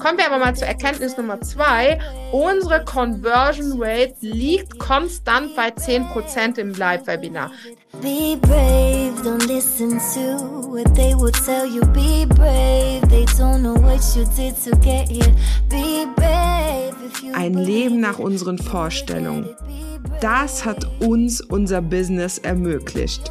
Kommen wir aber mal zur Erkenntnis Nummer zwei. Unsere Conversion Rate liegt konstant bei 10% im Live-Webinar. Be brave, don't listen to what they will tell you. Be brave, they don't know what you did to get here. Be brave. Ein Leben nach unseren Vorstellungen. Das hat uns unser Business ermöglicht.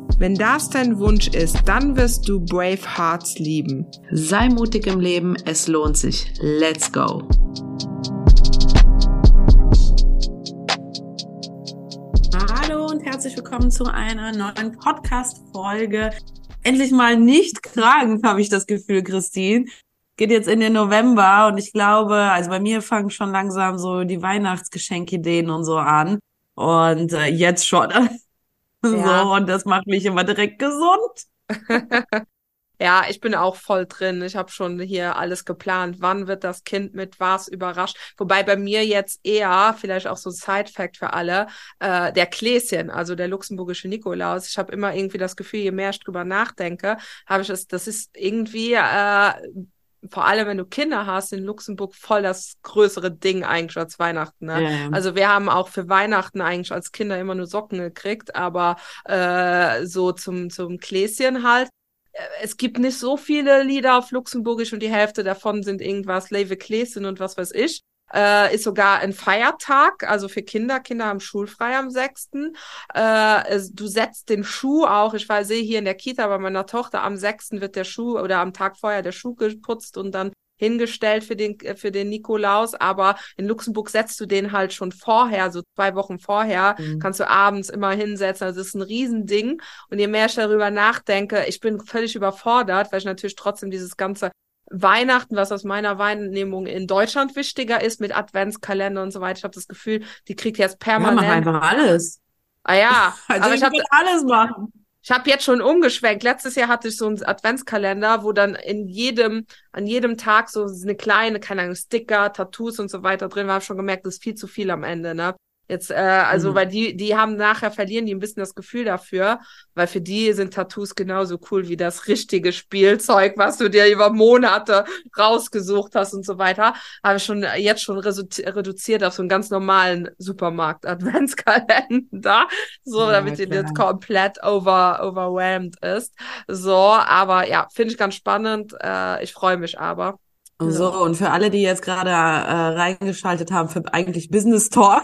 Wenn das dein Wunsch ist, dann wirst du Brave Hearts lieben. Sei mutig im Leben, es lohnt sich. Let's go! Hallo und herzlich willkommen zu einer neuen Podcast-Folge. Endlich mal nicht krank, habe ich das Gefühl, Christine. Geht jetzt in den November und ich glaube, also bei mir fangen schon langsam so die Weihnachtsgeschenkideen und so an. Und äh, jetzt schon. Ja. So, und das macht mich immer direkt gesund. Ja, ich bin auch voll drin. Ich habe schon hier alles geplant. Wann wird das Kind mit was überrascht? Wobei bei mir jetzt eher, vielleicht auch so ein Side-Fact für alle, äh, der Kläschen, also der luxemburgische Nikolaus. Ich habe immer irgendwie das Gefühl, je mehr ich drüber nachdenke, habe ich es, das ist irgendwie äh, vor allem wenn du Kinder hast, in Luxemburg voll das größere Ding eigentlich als Weihnachten. Ne? Ja. Also wir haben auch für Weihnachten eigentlich als Kinder immer nur Socken gekriegt, aber äh, so zum, zum Kläschen halt. Äh, es gibt nicht so viele Lieder auf Luxemburgisch und die Hälfte davon sind irgendwas Leve Kläschen und was weiß ich äh, ist sogar ein Feiertag, also für Kinder. Kinder haben schulfrei am 6. Äh, du setzt den Schuh auch, ich war sehe hier in der Kita bei meiner Tochter, am 6. wird der Schuh oder am Tag vorher der Schuh geputzt und dann hingestellt für den, für den Nikolaus, aber in Luxemburg setzt du den halt schon vorher, so zwei Wochen vorher, mhm. kannst du abends immer hinsetzen. Also das ist ein Riesending. Und je mehr ich darüber nachdenke, ich bin völlig überfordert, weil ich natürlich trotzdem dieses ganze Weihnachten, was aus meiner Wahrnehmung in Deutschland wichtiger ist, mit Adventskalender und so weiter. Ich habe das Gefühl, die kriegt jetzt permanent. Ja, mach einfach alles. Ah ja, also aber ich, ich habe alles machen. Ich habe jetzt schon umgeschwenkt. Letztes Jahr hatte ich so einen Adventskalender, wo dann in jedem, an jedem Tag so eine kleine, keine Ahnung, Sticker, Tattoos und so weiter drin war. Hab schon gemerkt, das ist viel zu viel am Ende, ne? Jetzt, äh, also, mhm. weil die, die haben nachher verlieren die ein bisschen das Gefühl dafür, weil für die sind Tattoos genauso cool wie das richtige Spielzeug, was du dir über Monate rausgesucht hast und so weiter. Habe ich schon jetzt schon reduziert auf so einen ganz normalen Supermarkt-Adventskalender, so ja, damit die jetzt komplett over, overwhelmed ist. So, aber ja, finde ich ganz spannend. Äh, ich freue mich aber. So, und für alle, die jetzt gerade äh, reingeschaltet haben für eigentlich Business Talk,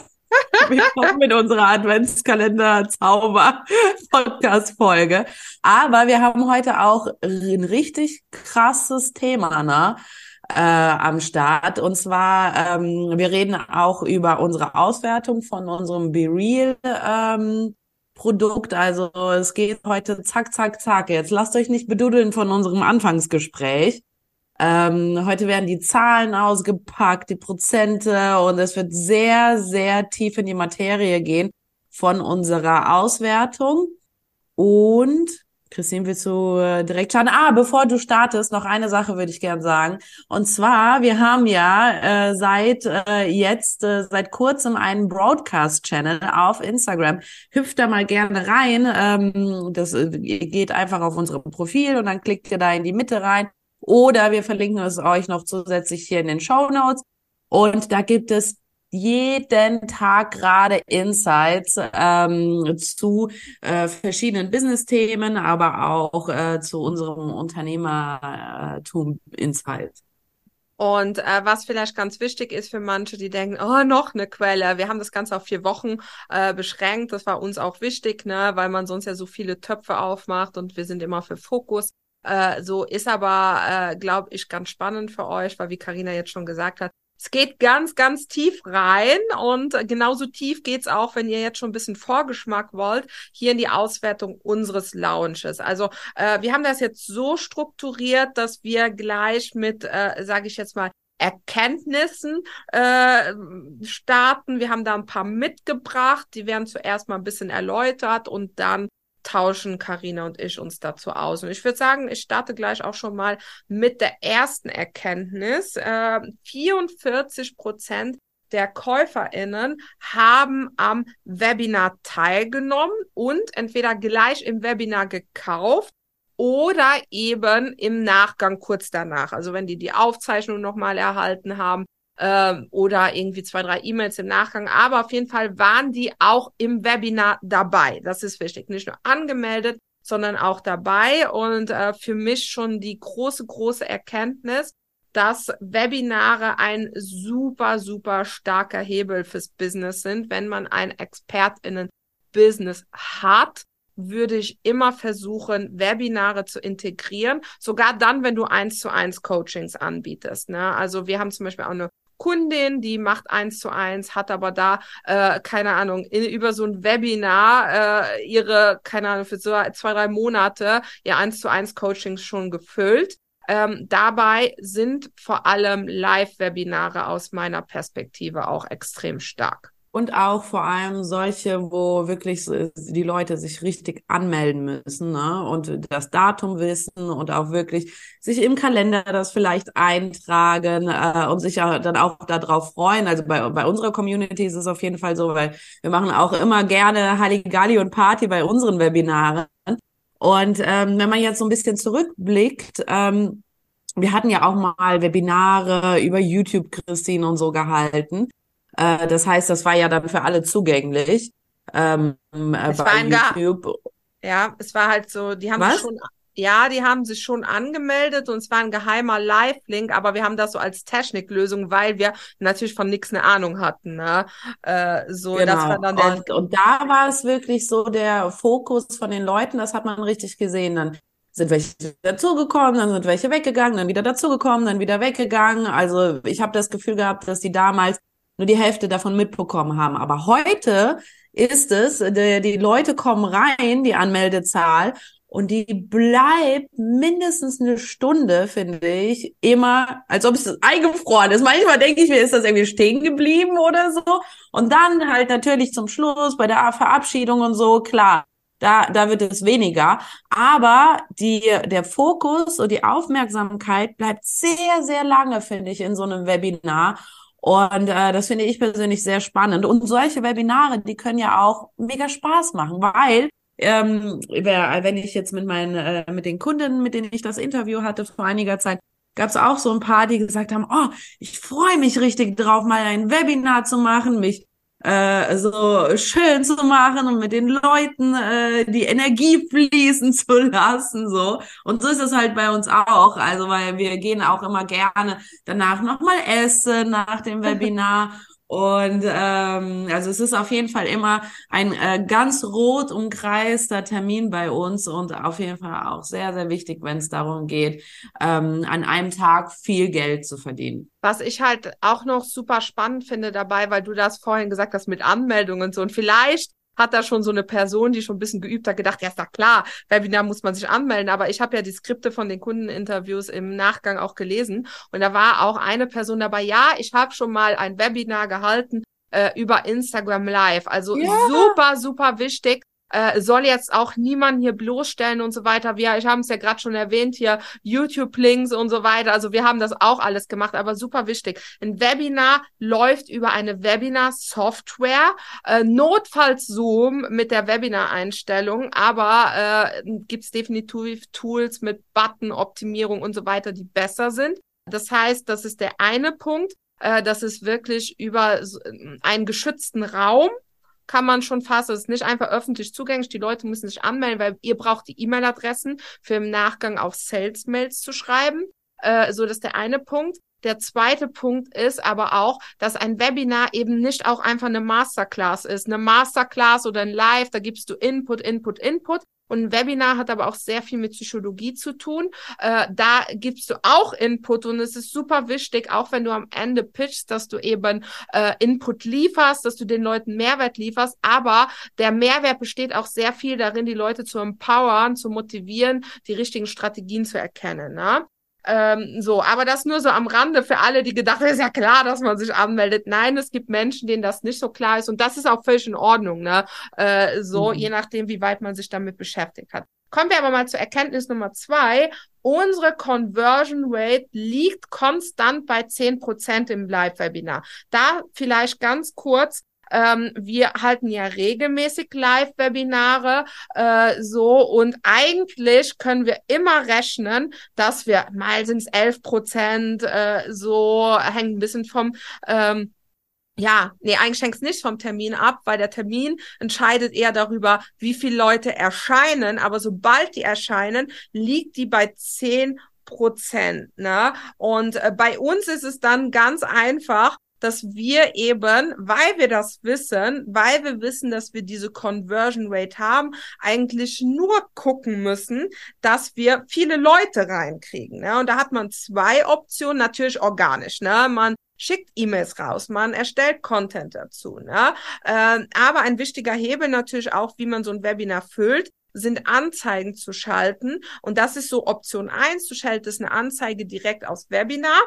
Willkommen mit unserer Adventskalender-Zauber-Podcast-Folge. Aber wir haben heute auch ein richtig krasses Thema ne, äh, am Start. Und zwar, ähm, wir reden auch über unsere Auswertung von unserem Be Real ähm, Produkt. Also es geht heute zack, zack, zack. Jetzt lasst euch nicht bedudeln von unserem Anfangsgespräch. Ähm, heute werden die Zahlen ausgepackt, die Prozente und es wird sehr, sehr tief in die Materie gehen von unserer Auswertung. Und Christine, willst du äh, direkt schauen? Ah, bevor du startest, noch eine Sache würde ich gern sagen. Und zwar, wir haben ja äh, seit äh, jetzt, äh, seit kurzem einen Broadcast-Channel auf Instagram. Hüpft da mal gerne rein. Ähm, das äh, geht einfach auf unserem Profil und dann klickt ihr da in die Mitte rein oder wir verlinken es euch noch zusätzlich hier in den Show Notes. Und da gibt es jeden Tag gerade Insights ähm, zu äh, verschiedenen Business-Themen, aber auch äh, zu unserem Unternehmertum Insights. Und äh, was vielleicht ganz wichtig ist für manche, die denken, oh, noch eine Quelle. Wir haben das Ganze auf vier Wochen äh, beschränkt. Das war uns auch wichtig, ne, weil man sonst ja so viele Töpfe aufmacht und wir sind immer für Fokus Äh, so ist aber, äh, glaube ich, ganz spannend für euch, weil wie Karina jetzt schon gesagt hat, es geht ganz, ganz tief rein und genauso tief geht's auch, wenn ihr jetzt schon ein bisschen Vorgeschmack wollt, hier in die Auswertung unseres Launches. Also äh, wir haben das jetzt so strukturiert, dass wir gleich mit, äh, sage ich jetzt mal, Erkenntnissen äh, starten. Wir haben da ein paar mitgebracht, die werden zuerst mal ein bisschen erläutert und dann tauschen Karina und ich uns dazu aus. Und ich würde sagen, ich starte gleich auch schon mal mit der ersten Erkenntnis. Äh, 44 Prozent der KäuferInnen haben am Webinar teilgenommen und entweder gleich im Webinar gekauft oder eben im Nachgang kurz danach. Also wenn die die Aufzeichnung nochmal erhalten haben ähm, oder irgendwie zwei, drei E-Mails im Nachgang. Aber auf jeden Fall waren die auch im Webinar dabei. Das ist wichtig. Nicht nur angemeldet, sondern auch dabei. Und äh, für mich schon die große, große Erkenntnis, dass Webinare ein super, super starker Hebel fürs Business sind. Wenn man ein ExpertInnen-Business hat, würde ich immer versuchen, Webinare zu integrieren. Sogar dann, wenn du eins zu eins Coachings anbietest. Ne? Also wir haben zum Beispiel auch eine Kundin, die macht eins zu eins, hat aber da, äh, keine Ahnung, in, über so ein Webinar äh, ihre, keine Ahnung, für so zwei, drei Monate ihr eins zu eins Coachings schon gefüllt. Ähm, dabei sind vor allem Live-Webinare aus meiner Perspektive auch extrem stark. Und auch vor allem solche, wo wirklich die Leute sich richtig anmelden müssen ne? und das Datum wissen und auch wirklich sich im Kalender das vielleicht eintragen äh, und sich ja dann auch darauf freuen. Also bei, bei unserer Community ist es auf jeden Fall so, weil wir machen auch immer gerne Halligalli und Party bei unseren Webinaren. Und ähm, wenn man jetzt so ein bisschen zurückblickt, ähm, wir hatten ja auch mal Webinare über YouTube, Christine und so gehalten. Äh, das heißt, das war ja dann für alle zugänglich ähm, äh, bei YouTube. Ja, es war halt so, die haben Was? schon ja, die haben sich schon angemeldet und es war ein geheimer Live-Link, aber wir haben das so als Techniklösung, weil wir natürlich von nichts eine Ahnung hatten. Ne? Äh, so, genau. das war dann der und, und da war es wirklich so der Fokus von den Leuten, das hat man richtig gesehen. Dann sind welche dazugekommen, dann sind welche weggegangen, dann wieder dazugekommen, dann wieder weggegangen. Also ich habe das Gefühl gehabt, dass die damals nur die Hälfte davon mitbekommen haben. Aber heute ist es, die, die Leute kommen rein, die Anmeldezahl, und die bleibt mindestens eine Stunde, finde ich, immer, als ob es eingefroren ist. Manchmal denke ich mir, ist das irgendwie stehen geblieben oder so. Und dann halt natürlich zum Schluss bei der Verabschiedung und so, klar, da, da wird es weniger. Aber die, der Fokus und die Aufmerksamkeit bleibt sehr, sehr lange, finde ich, in so einem Webinar. Und äh, das finde ich persönlich sehr spannend. Und solche Webinare, die können ja auch mega Spaß machen, weil ähm, wenn ich jetzt mit meinen, äh, mit den Kunden, mit denen ich das Interview hatte vor einiger Zeit, gab es auch so ein paar, die gesagt haben, oh, ich freue mich richtig drauf, mal ein Webinar zu machen, mich äh, so schön zu machen und mit den Leuten äh, die Energie fließen zu lassen so. Und so ist es halt bei uns auch. Also weil wir gehen auch immer gerne danach nochmal essen nach dem Webinar und ähm, also es ist auf jeden Fall immer ein äh, ganz rot umkreister Termin bei uns und auf jeden Fall auch sehr, sehr wichtig, wenn es darum geht, ähm, an einem Tag viel Geld zu verdienen. Was ich halt auch noch super spannend finde dabei, weil du das vorhin gesagt hast mit Anmeldungen und so. Und vielleicht hat da schon so eine Person, die schon ein bisschen geübt hat, gedacht, ja, ist doch klar, Webinar muss man sich anmelden. Aber ich habe ja die Skripte von den Kundeninterviews im Nachgang auch gelesen. Und da war auch eine Person dabei, ja, ich habe schon mal ein Webinar gehalten äh, über Instagram Live. Also ja. super, super wichtig, äh, soll jetzt auch niemand hier bloßstellen und so weiter. Wir, ich habe es ja gerade schon erwähnt hier, YouTube-Links und so weiter. Also wir haben das auch alles gemacht, aber super wichtig. Ein Webinar läuft über eine Webinar-Software, äh, notfalls Zoom mit der Webinar-Einstellung, aber äh, gibt definitiv Tools mit Button-Optimierung und so weiter, die besser sind. Das heißt, das ist der eine Punkt. Äh, das ist wirklich über einen geschützten Raum kann man schon fast, es ist nicht einfach öffentlich zugänglich, die Leute müssen sich anmelden, weil ihr braucht die E-Mail-Adressen für im Nachgang auch Sales-Mails zu schreiben. Äh, so, das ist der eine Punkt. Der zweite Punkt ist aber auch, dass ein Webinar eben nicht auch einfach eine Masterclass ist. Eine Masterclass oder ein Live, da gibst du Input, Input, Input. Und ein Webinar hat aber auch sehr viel mit Psychologie zu tun. Äh, da gibst du auch Input und es ist super wichtig, auch wenn du am Ende pitchst, dass du eben äh, Input lieferst, dass du den Leuten Mehrwert lieferst. Aber der Mehrwert besteht auch sehr viel darin, die Leute zu empowern, zu motivieren, die richtigen Strategien zu erkennen. Ne? Ähm, so, aber das nur so am Rande für alle, die gedacht haben, ist ja klar, dass man sich anmeldet. Nein, es gibt Menschen, denen das nicht so klar ist und das ist auch völlig in Ordnung, ne? Äh, so, mhm. je nachdem, wie weit man sich damit beschäftigt hat. Kommen wir aber mal zur Erkenntnis Nummer zwei. Unsere Conversion Rate liegt konstant bei zehn Prozent im Live-Webinar. Da vielleicht ganz kurz, ähm, wir halten ja regelmäßig Live-Webinare äh, so und eigentlich können wir immer rechnen, dass wir mal sind es elf Prozent äh, so hängt ein bisschen vom ähm, ja, nee, eigentlich hängt es nicht vom Termin ab, weil der Termin entscheidet eher darüber, wie viele Leute erscheinen. Aber sobald die erscheinen, liegt die bei zehn Prozent. Ne? Und äh, bei uns ist es dann ganz einfach, dass wir eben, weil wir das wissen, weil wir wissen, dass wir diese Conversion Rate haben, eigentlich nur gucken müssen, dass wir viele Leute reinkriegen. Ne? Und da hat man zwei Optionen, natürlich organisch. Ne? Man schickt E-Mails raus, man erstellt Content dazu. Ne? Äh, aber ein wichtiger Hebel natürlich auch, wie man so ein Webinar füllt, sind Anzeigen zu schalten. Und das ist so Option eins. Du schaltest eine Anzeige direkt aus Webinar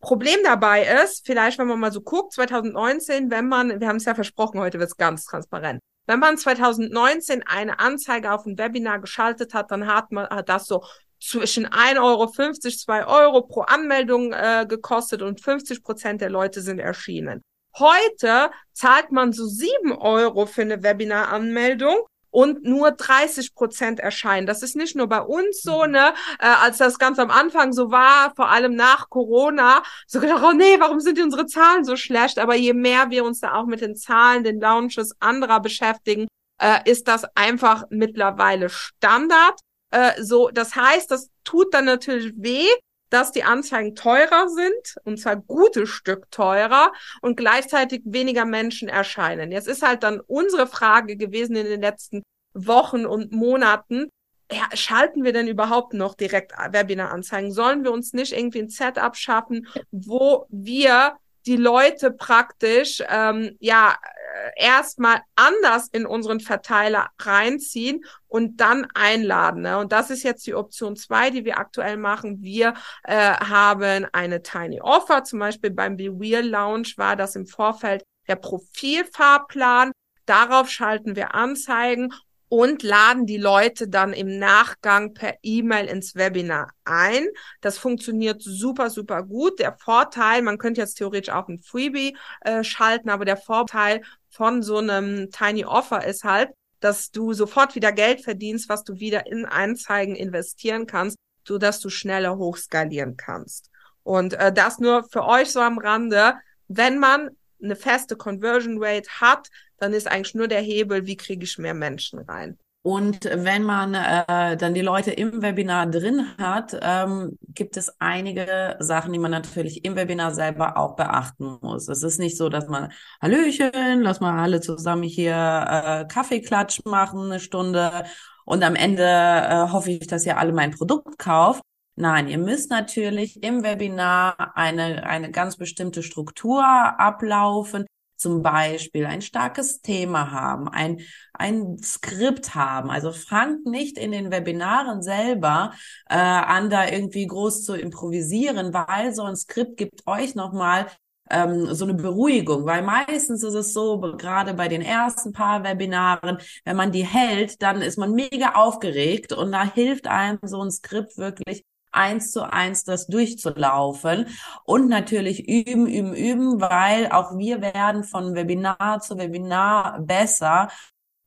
Problem dabei ist, vielleicht wenn man mal so guckt, 2019, wenn man, wir haben es ja versprochen, heute wird es ganz transparent. Wenn man 2019 eine Anzeige auf ein Webinar geschaltet hat, dann hat man hat das so zwischen 1,50 Euro, 2 Euro pro Anmeldung äh, gekostet und 50 Prozent der Leute sind erschienen. Heute zahlt man so 7 Euro für eine Webinar-Anmeldung und nur 30 Prozent erscheinen. Das ist nicht nur bei uns so, mhm. ne, äh, als das ganz am Anfang so war, vor allem nach Corona, so gedacht, oh nee, warum sind unsere Zahlen so schlecht? Aber je mehr wir uns da auch mit den Zahlen, den Launches anderer beschäftigen, äh, ist das einfach mittlerweile Standard. Äh, so, das heißt, das tut dann natürlich weh, dass die Anzeigen teurer sind, und zwar gutes Stück teurer und gleichzeitig weniger Menschen erscheinen. Jetzt ist halt dann unsere Frage gewesen in den letzten Wochen und Monaten, ja, schalten wir denn überhaupt noch direkt Webinar-Anzeigen? Sollen wir uns nicht irgendwie ein Setup schaffen, wo wir die Leute praktisch ähm, ja äh, erstmal anders in unseren Verteiler reinziehen und dann einladen. Ne? Und das ist jetzt die Option zwei, die wir aktuell machen. Wir äh, haben eine Tiny Offer, zum Beispiel beim Be Real Lounge war das im Vorfeld der Profilfahrplan. Darauf schalten wir Anzeigen und laden die Leute dann im Nachgang per E-Mail ins Webinar ein. Das funktioniert super, super gut. Der Vorteil, man könnte jetzt theoretisch auch ein Freebie äh, schalten, aber der Vorteil von so einem Tiny Offer ist halt, dass du sofort wieder Geld verdienst, was du wieder in Anzeigen investieren kannst, so dass du schneller hochskalieren kannst. Und äh, das nur für euch so am Rande. Wenn man eine feste Conversion Rate hat, dann ist eigentlich nur der Hebel, wie kriege ich mehr Menschen rein. Und wenn man äh, dann die Leute im Webinar drin hat, ähm, gibt es einige Sachen, die man natürlich im Webinar selber auch beachten muss. Es ist nicht so, dass man Hallöchen, lass mal alle zusammen hier äh, Kaffeeklatsch machen, eine Stunde und am Ende äh, hoffe ich, dass ihr alle mein Produkt kauft. Nein, ihr müsst natürlich im Webinar eine, eine ganz bestimmte Struktur ablaufen zum Beispiel ein starkes Thema haben, ein, ein Skript haben. Also fangt nicht in den Webinaren selber äh, an, da irgendwie groß zu improvisieren, weil so ein Skript gibt euch nochmal ähm, so eine Beruhigung, weil meistens ist es so, gerade bei den ersten paar Webinaren, wenn man die hält, dann ist man mega aufgeregt und da hilft einem so ein Skript wirklich eins zu eins das durchzulaufen und natürlich üben, üben, üben, weil auch wir werden von Webinar zu Webinar besser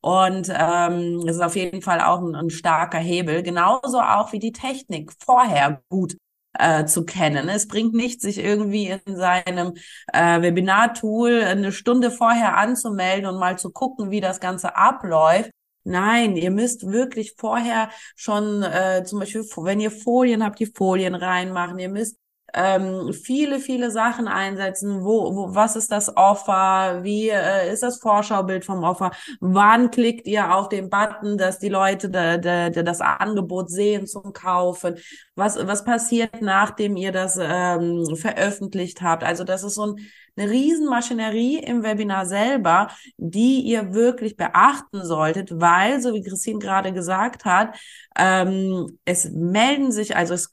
und ähm, es ist auf jeden Fall auch ein, ein, starker Hebel, genauso auch wie die Technik vorher gut äh, zu kennen. Es bringt nichts, sich irgendwie in seinem äh, Webinar-Tool eine Stunde vorher anzumelden und mal zu gucken, wie das Ganze abläuft Nein, ihr müsst wirklich vorher schon äh, zum Beispiel, wenn ihr Folien habt, die Folien reinmachen. Ihr müsst ähm, viele, viele Sachen einsetzen. Wo, wo, was ist das Offer? Wie äh, ist das Vorschaubild vom Offer? Wann klickt ihr auf den Button, dass die Leute da, da, da das Angebot sehen zum Kaufen? Was, was passiert, nachdem ihr das ähm, veröffentlicht habt? Also das ist so ein eine Riesenmaschinerie im Webinar selber, die ihr wirklich beachten solltet, weil, so wie Christine gerade gesagt hat, ähm, es melden sich, also es,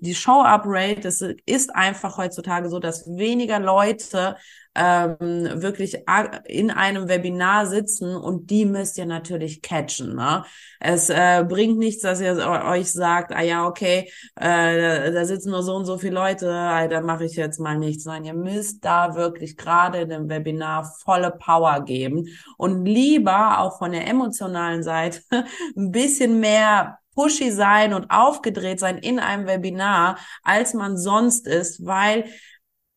die Show-Up-Rate, es ist einfach heutzutage so, dass weniger Leute ähm, wirklich in einem Webinar sitzen und die müsst ihr natürlich catchen. Ne? Es äh, bringt nichts, dass ihr euch sagt, ah ja, okay, äh, da sitzen nur so und so viele Leute, ah, da mache ich jetzt mal nichts. Nein, ihr müsst da wirklich gerade in dem Webinar volle Power geben und lieber auch von der emotionalen Seite ein bisschen mehr pushy sein und aufgedreht sein in einem Webinar, als man sonst ist, weil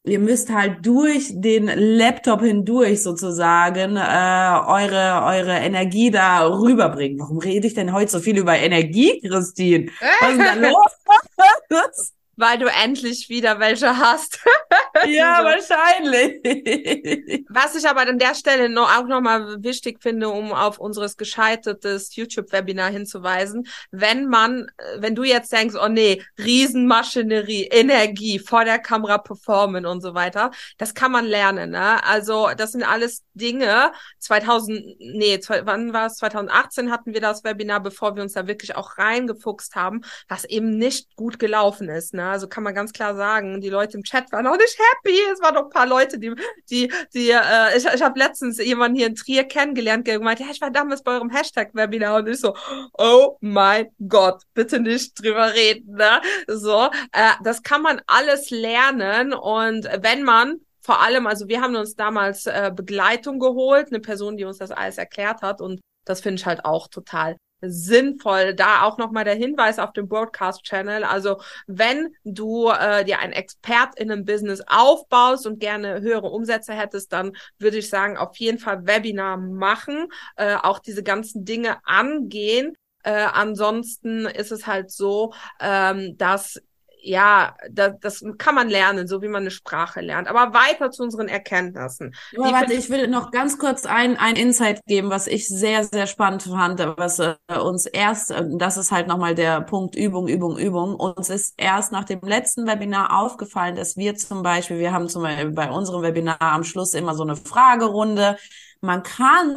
ihr müsst halt durch den Laptop hindurch sozusagen äh, eure eure Energie da rüberbringen. Warum rede ich denn heute so viel über Energie, Christine? Was ist denn da los? weil du endlich wieder welche hast. ja, so. wahrscheinlich. Was ich aber an der Stelle noch, auch nochmal wichtig finde, um auf unseres gescheitertes YouTube-Webinar hinzuweisen, wenn man, wenn du jetzt denkst, oh nee, Riesenmaschinerie, Energie, vor der Kamera performen und so weiter, das kann man lernen. Ne? Also das sind alles Dinge. 2000, nee, wann war es? 2018 hatten wir das Webinar, bevor wir uns da wirklich auch reingefuchst haben, was eben nicht gut gelaufen ist. Ne? Also kann man ganz klar sagen, die Leute im Chat waren auch nicht happy. Es waren noch ein paar Leute, die, die, die, äh, ich, ich habe letztens jemanden hier in Trier kennengelernt, der gemeint, ja, ich war damals bei eurem Hashtag-Webinar und ich so, oh mein Gott, bitte nicht drüber reden. Ne? So, äh, das kann man alles lernen und wenn man vor allem, also wir haben uns damals äh, Begleitung geholt, eine Person, die uns das alles erklärt hat und das finde ich halt auch total sinnvoll. Da auch nochmal der Hinweis auf dem Broadcast-Channel. Also wenn du äh, dir ein Expert in einem Business aufbaust und gerne höhere Umsätze hättest, dann würde ich sagen, auf jeden Fall Webinar machen, äh, auch diese ganzen Dinge angehen. Äh, ansonsten ist es halt so, ähm, dass ja, das, das kann man lernen, so wie man eine Sprache lernt. Aber weiter zu unseren Erkenntnissen. Aber warte, ich will noch ganz kurz ein, ein Insight geben, was ich sehr, sehr spannend fand, was äh, uns erst, äh, das ist halt nochmal der Punkt Übung, Übung, Übung. Uns ist erst nach dem letzten Webinar aufgefallen, dass wir zum Beispiel, wir haben zum Beispiel bei unserem Webinar am Schluss immer so eine Fragerunde. Man kann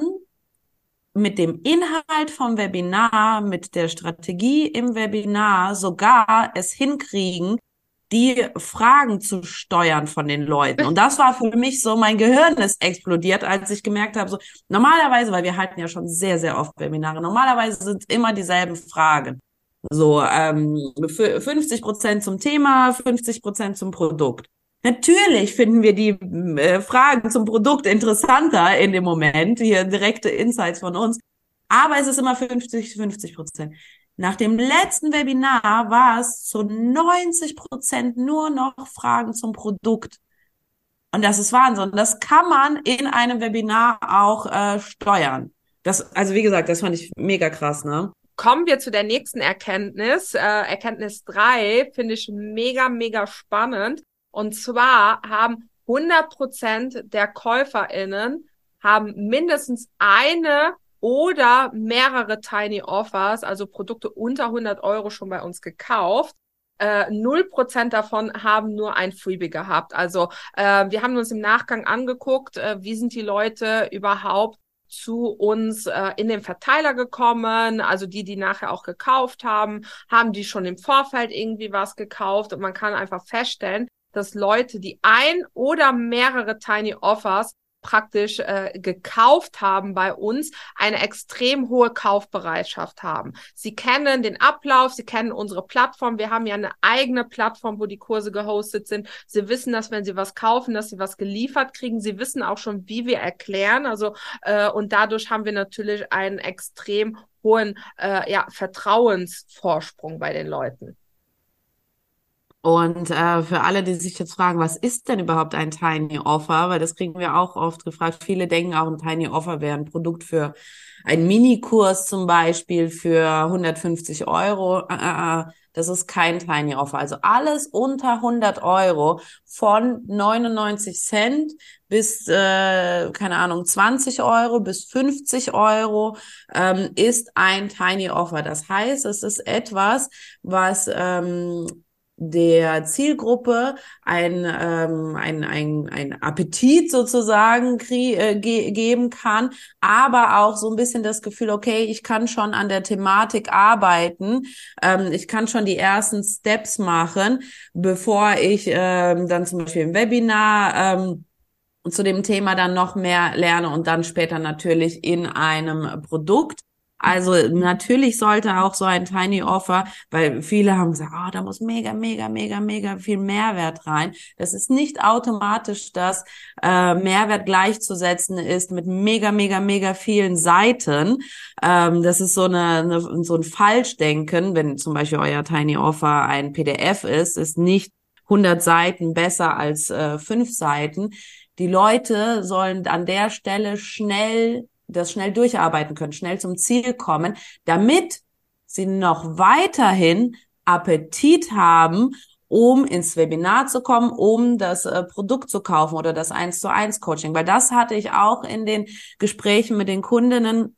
mit dem Inhalt vom Webinar, mit der Strategie im Webinar sogar es hinkriegen, die Fragen zu steuern von den Leuten. Und das war für mich so, mein Gehirn ist explodiert, als ich gemerkt habe, so normalerweise, weil wir halten ja schon sehr, sehr oft Webinare, normalerweise sind immer dieselben Fragen. So ähm, 50 Prozent zum Thema, 50 Prozent zum Produkt. Natürlich finden wir die äh, Fragen zum Produkt interessanter in dem Moment, hier direkte Insights von uns. Aber es ist immer 50, 50 Prozent. Nach dem letzten Webinar war es zu 90 Prozent nur noch Fragen zum Produkt. Und das ist Wahnsinn. Das kann man in einem Webinar auch äh, steuern. Das, also wie gesagt, das fand ich mega krass, ne? Kommen wir zu der nächsten Erkenntnis. Äh, Erkenntnis drei finde ich mega, mega spannend. Und zwar haben 100 Prozent der KäuferInnen haben mindestens eine oder mehrere Tiny Offers, also Produkte unter 100 Euro schon bei uns gekauft. Äh, null äh, Prozent davon haben nur ein Freebie gehabt. Also äh, wir haben uns im Nachgang angeguckt, äh, wie sind die Leute überhaupt zu uns äh, in den Verteiler gekommen, also die, die nachher auch gekauft haben, haben die schon im Vorfeld irgendwie was gekauft und man kann einfach feststellen, dass Leute, die ein oder mehrere Tiny Offers praktisch äh, gekauft haben bei uns, eine extrem hohe Kaufbereitschaft haben. Sie kennen den Ablauf, sie kennen unsere Plattform. Wir haben ja eine eigene Plattform, wo die Kurse gehostet sind. Sie wissen, dass wenn sie was kaufen, dass sie was geliefert kriegen. Sie wissen auch schon, wie wir erklären. Also äh, und dadurch haben wir natürlich einen extrem hohen äh, ja, Vertrauensvorsprung bei den Leuten. Und äh, für alle, die sich jetzt fragen, was ist denn überhaupt ein Tiny Offer? Weil das kriegen wir auch oft gefragt. Viele denken auch, ein Tiny Offer wäre ein Produkt für einen Minikurs zum Beispiel für 150 Euro. Äh, äh, äh, das ist kein Tiny Offer. Also alles unter 100 Euro von 99 Cent bis, äh, keine Ahnung, 20 Euro bis 50 Euro ähm, ist ein Tiny Offer. Das heißt, es ist etwas, was ähm, der Zielgruppe ein, ähm, ein, ein, ein Appetit sozusagen äh, ge geben kann, aber auch so ein bisschen das Gefühl, okay, ich kann schon an der Thematik arbeiten, ähm, ich kann schon die ersten Steps machen, bevor ich ähm, dann zum Beispiel im Webinar ähm, zu dem Thema dann noch mehr lerne und dann später natürlich in einem Produkt. Also natürlich sollte auch so ein Tiny Offer, weil viele haben gesagt, oh, da muss mega, mega, mega, mega viel Mehrwert rein. Das ist nicht automatisch, dass äh, Mehrwert gleichzusetzen ist mit mega, mega, mega vielen Seiten. Ähm, das ist so eine, eine so ein Falschdenken, wenn zum Beispiel euer Tiny Offer ein PDF ist, ist nicht 100 Seiten besser als äh, fünf Seiten. Die Leute sollen an der Stelle schnell das schnell durcharbeiten können, schnell zum Ziel kommen, damit sie noch weiterhin Appetit haben, um ins Webinar zu kommen, um das äh, Produkt zu kaufen oder das 1 zu 1 Coaching. Weil das hatte ich auch in den Gesprächen mit den Kundinnen.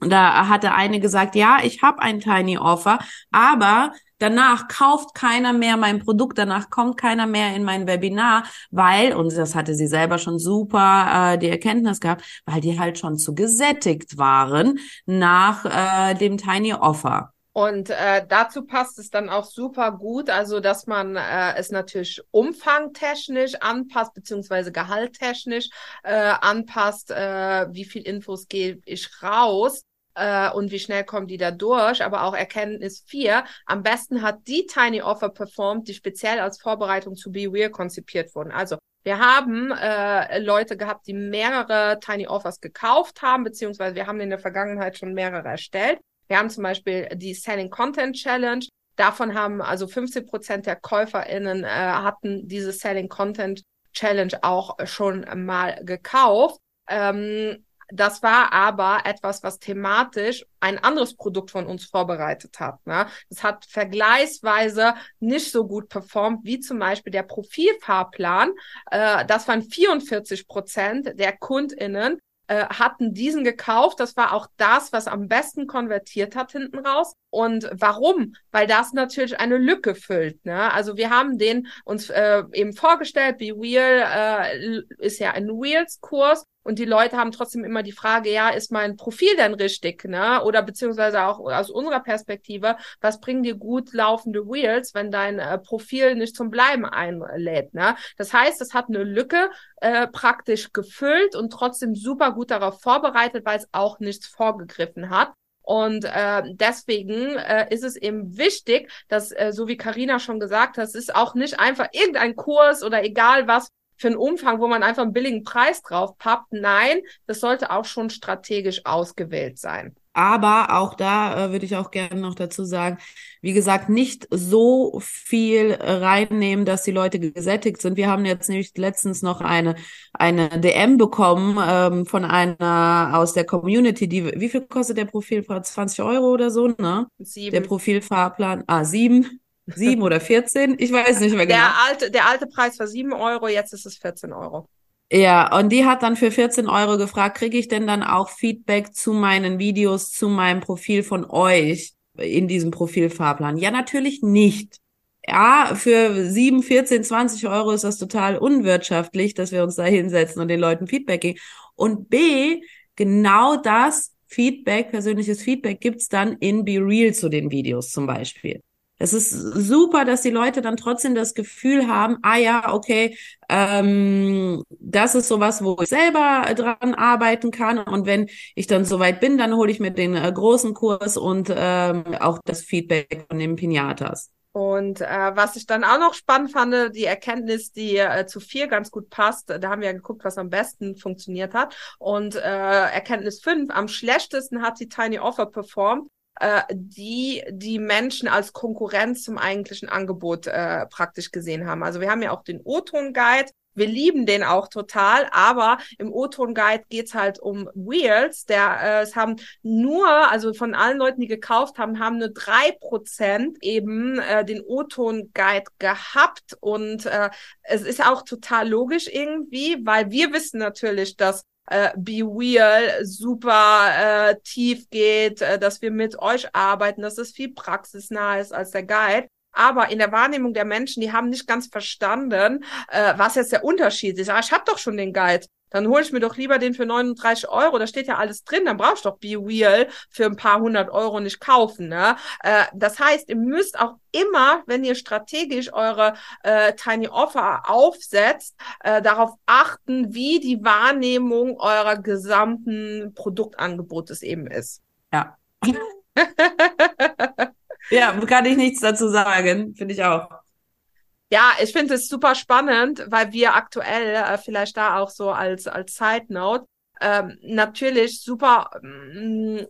Da hatte eine gesagt, ja, ich habe ein Tiny Offer, aber Danach kauft keiner mehr mein Produkt, danach kommt keiner mehr in mein Webinar, weil, und das hatte sie selber schon super äh, die Erkenntnis gehabt, weil die halt schon zu gesättigt waren nach äh, dem Tiny Offer. Und äh, dazu passt es dann auch super gut, also dass man äh, es natürlich umfangtechnisch anpasst, beziehungsweise gehalttechnisch äh, anpasst, äh, wie viel Infos gebe ich raus äh, und wie schnell kommen die da durch. Aber auch Erkenntnis 4, am besten hat die Tiny Offer performt, die speziell als Vorbereitung zu Be Real konzipiert wurden. Also wir haben äh, Leute gehabt, die mehrere Tiny Offers gekauft haben, beziehungsweise wir haben in der Vergangenheit schon mehrere erstellt. Wir haben zum Beispiel die Selling Content Challenge. Davon haben also 50 Prozent der KäuferInnen äh, hatten diese Selling Content Challenge auch schon mal gekauft. Ähm, das war aber etwas, was thematisch ein anderes Produkt von uns vorbereitet hat. Ne? Das hat vergleichsweise nicht so gut performt wie zum Beispiel der Profilfahrplan. Äh, das waren 44 Prozent der KundInnen, äh, hatten diesen gekauft. Das war auch das, was am besten konvertiert hat hinten raus. Und warum? Weil das natürlich eine Lücke füllt. Ne? Also wir haben den uns äh, eben vorgestellt, Be Real äh, ist ja ein Wheels-Kurs und die Leute haben trotzdem immer die Frage, ja, ist mein Profil denn richtig, ne? Oder beziehungsweise auch aus unserer Perspektive, was bringen dir gut laufende Wheels, wenn dein äh, Profil nicht zum Bleiben einlädt, ne? Das heißt, es hat eine Lücke äh, praktisch gefüllt und trotzdem super gut darauf vorbereitet, weil es auch nichts vorgegriffen hat. Und äh, deswegen äh, ist es eben wichtig, dass, äh, so wie Karina schon gesagt hat, es ist auch nicht einfach irgendein Kurs oder egal was, für einen Umfang, wo man einfach einen billigen Preis drauf pappt. Nein, das sollte auch schon strategisch ausgewählt sein. Aber auch da äh, würde ich auch gerne noch dazu sagen, wie gesagt, nicht so viel reinnehmen, dass die Leute gesättigt sind. Wir haben jetzt nämlich letztens noch eine, eine DM bekommen ähm, von einer aus der Community, die, wie viel kostet der Profil? 20 Euro oder so, ne? Sieben. Der Profilfahrplan, ah, sieben. Sieben oder 14? Ich weiß nicht mehr genau. Der alte, der alte Preis war sieben Euro, jetzt ist es 14 Euro. Ja, und die hat dann für 14 Euro gefragt, kriege ich denn dann auch Feedback zu meinen Videos, zu meinem Profil von euch in diesem Profilfahrplan? Ja, natürlich nicht. Ja, für 7, 14, 20 Euro ist das total unwirtschaftlich, dass wir uns da hinsetzen und den Leuten Feedback geben. Und B, genau das Feedback, persönliches Feedback gibt's dann in Be Real zu den Videos zum Beispiel es ist super, dass die Leute dann trotzdem das Gefühl haben, ah ja, okay, ähm, das ist sowas, wo ich selber dran arbeiten kann. Und wenn ich dann soweit bin, dann hole ich mir den äh, großen Kurs und ähm, auch das Feedback von den Pinatas. Und äh, was ich dann auch noch spannend fand, die Erkenntnis, die äh, zu vier ganz gut passt, da haben wir ja geguckt, was am besten funktioniert hat. Und äh, Erkenntnis fünf, am schlechtesten hat die Tiny Offer performt äh, die die Menschen als Konkurrenz zum eigentlichen Angebot äh, praktisch gesehen haben. Also wir haben ja auch den O-Ton-Guide, wir lieben den auch total, aber im O-Ton-Guide geht's halt um Wheels. Der, äh, es haben nur, also von allen Leuten, die gekauft haben, haben nur drei Prozent eben äh, den O-Ton-Guide gehabt. Und äh, es ist auch total logisch irgendwie, weil wir wissen natürlich, dass äh, Be Real super äh, tief geht, äh, dass wir mit euch arbeiten, dass es viel praxisnah ist als der Guide. Aber in der Wahrnehmung der Menschen, die haben nicht ganz verstanden, äh, was jetzt der Unterschied ist. Ah, ich habe doch schon den Guide. Dann hole ich mir doch lieber den für 39 Euro. Da steht ja alles drin. Dann brauchst du doch Be Real für ein paar hundert Euro nicht kaufen. Ne? Äh, das heißt, ihr müsst auch immer, wenn ihr strategisch eure äh, Tiny Offer aufsetzt, äh, darauf achten, wie die Wahrnehmung eurer gesamten Produktangebotes eben ist. Ja. Ja, kann ich nichts dazu sagen, finde ich auch. Ja, ich finde es super spannend, weil wir aktuell äh, vielleicht da auch so als als Side Note ähm, natürlich super mh, mm,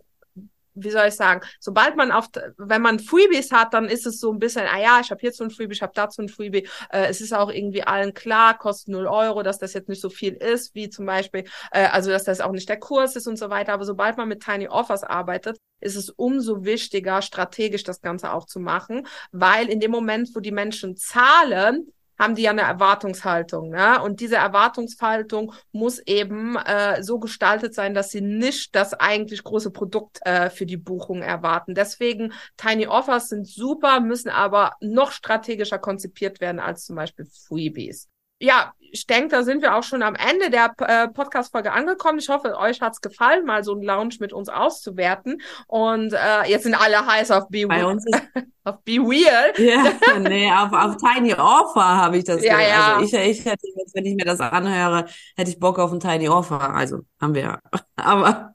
wie soll ich sagen, sobald man auf, wenn man Freebies hat, dann ist es so ein bisschen, ah ja, ich habe hier so ein Freebie, ich habe dazu ein Freebie. Äh, es ist auch irgendwie allen klar, kostet null Euro, dass das jetzt nicht so viel ist, wie zum Beispiel, äh, also dass das auch nicht der Kurs ist und so weiter. Aber sobald man mit Tiny Offers arbeitet, ist es umso wichtiger, strategisch das Ganze auch zu machen, weil in dem Moment, wo die Menschen zahlen, haben die ja eine Erwartungshaltung. Ne? Und diese Erwartungshaltung muss eben äh, so gestaltet sein, dass sie nicht das eigentlich große Produkt äh, für die Buchung erwarten. Deswegen Tiny Offers sind super, müssen aber noch strategischer konzipiert werden als zum Beispiel Freebies ja, ich denke, da sind wir auch schon am Ende der äh, Podcast-Folge angekommen. Ich hoffe, euch hat's gefallen, mal so einen Lounge mit uns auszuwerten. Und äh, jetzt sind alle heiß auf Be, Bei uns auf Be Real. Ja, nee, auf, auf Tiny Offer habe ich das. Ja, gehört. ja. Also ich, ich hätte jetzt, wenn ich mir das anhöre, hätte ich Bock auf ein Tiny Offer. Also haben wir ja. Aber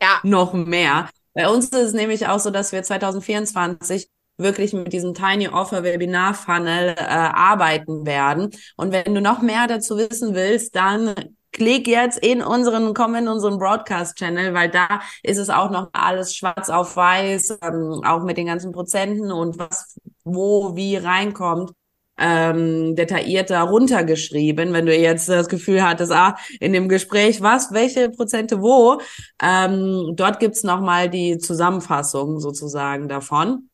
ja. noch mehr. Bei uns ist es nämlich auch so, dass wir 2024 wirklich mit diesem Tiny Offer Webinar Funnel äh, arbeiten werden. Und wenn du noch mehr dazu wissen willst, dann klick jetzt in unseren, komm in unseren Broadcast-Channel, weil da ist es auch noch alles schwarz auf weiß, ähm, auch mit den ganzen Prozenten und was, wo, wie reinkommt. Ähm, detaillierter runtergeschrieben, wenn du jetzt das Gefühl hattest, ah, in dem Gespräch, was, welche Prozente wo, ähm, dort gibt's nochmal die Zusammenfassung sozusagen davon.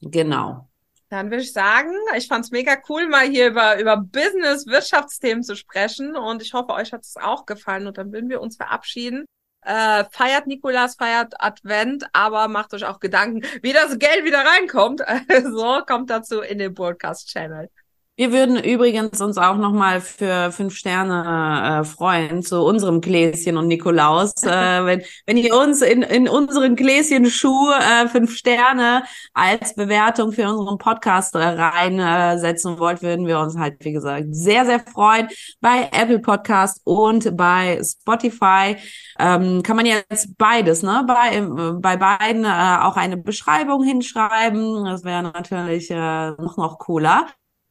Genau. Dann würde ich sagen, ich fand es mega cool, mal hier über, über Business, Wirtschaftsthemen zu sprechen. Und ich hoffe, euch hat es auch gefallen. Und dann würden wir uns verabschieden. Äh, feiert Nikolas, feiert Advent, aber macht euch auch Gedanken, wie das Geld wieder reinkommt. so kommt dazu in den Broadcast-Channel. Wir würden übrigens uns auch nochmal für fünf Sterne äh, freuen zu unserem Gläschen und Nikolaus. Äh, wenn, wenn ihr uns in, in unseren Gläschen Schuh äh, fünf Sterne als Bewertung für unseren Podcast äh, reinsetzen wollt, würden wir uns halt, wie gesagt, sehr, sehr freuen. Bei Apple Podcast und bei Spotify ähm, kann man jetzt beides, ne? Bei, bei beiden äh, auch eine Beschreibung hinschreiben. Das wäre natürlich äh, noch, noch cooler.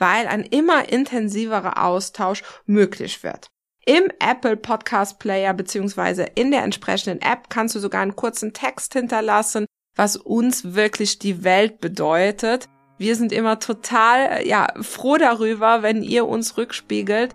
weil ein immer intensiverer Austausch möglich wird. Im Apple Podcast Player beziehungsweise in der entsprechenden App kannst du sogar einen kurzen Text hinterlassen, was uns wirklich die Welt bedeutet. Wir sind immer total ja, froh darüber, wenn ihr uns rückspiegelt,